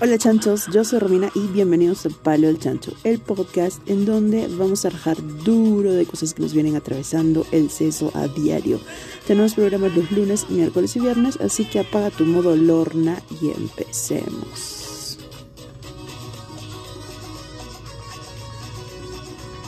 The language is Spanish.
Hola chanchos, yo soy Romina y bienvenidos a Palo el Chancho, el podcast en donde vamos a rajar duro de cosas que nos vienen atravesando el seso a diario. Tenemos programas los lunes, miércoles y viernes, así que apaga tu modo lorna y empecemos.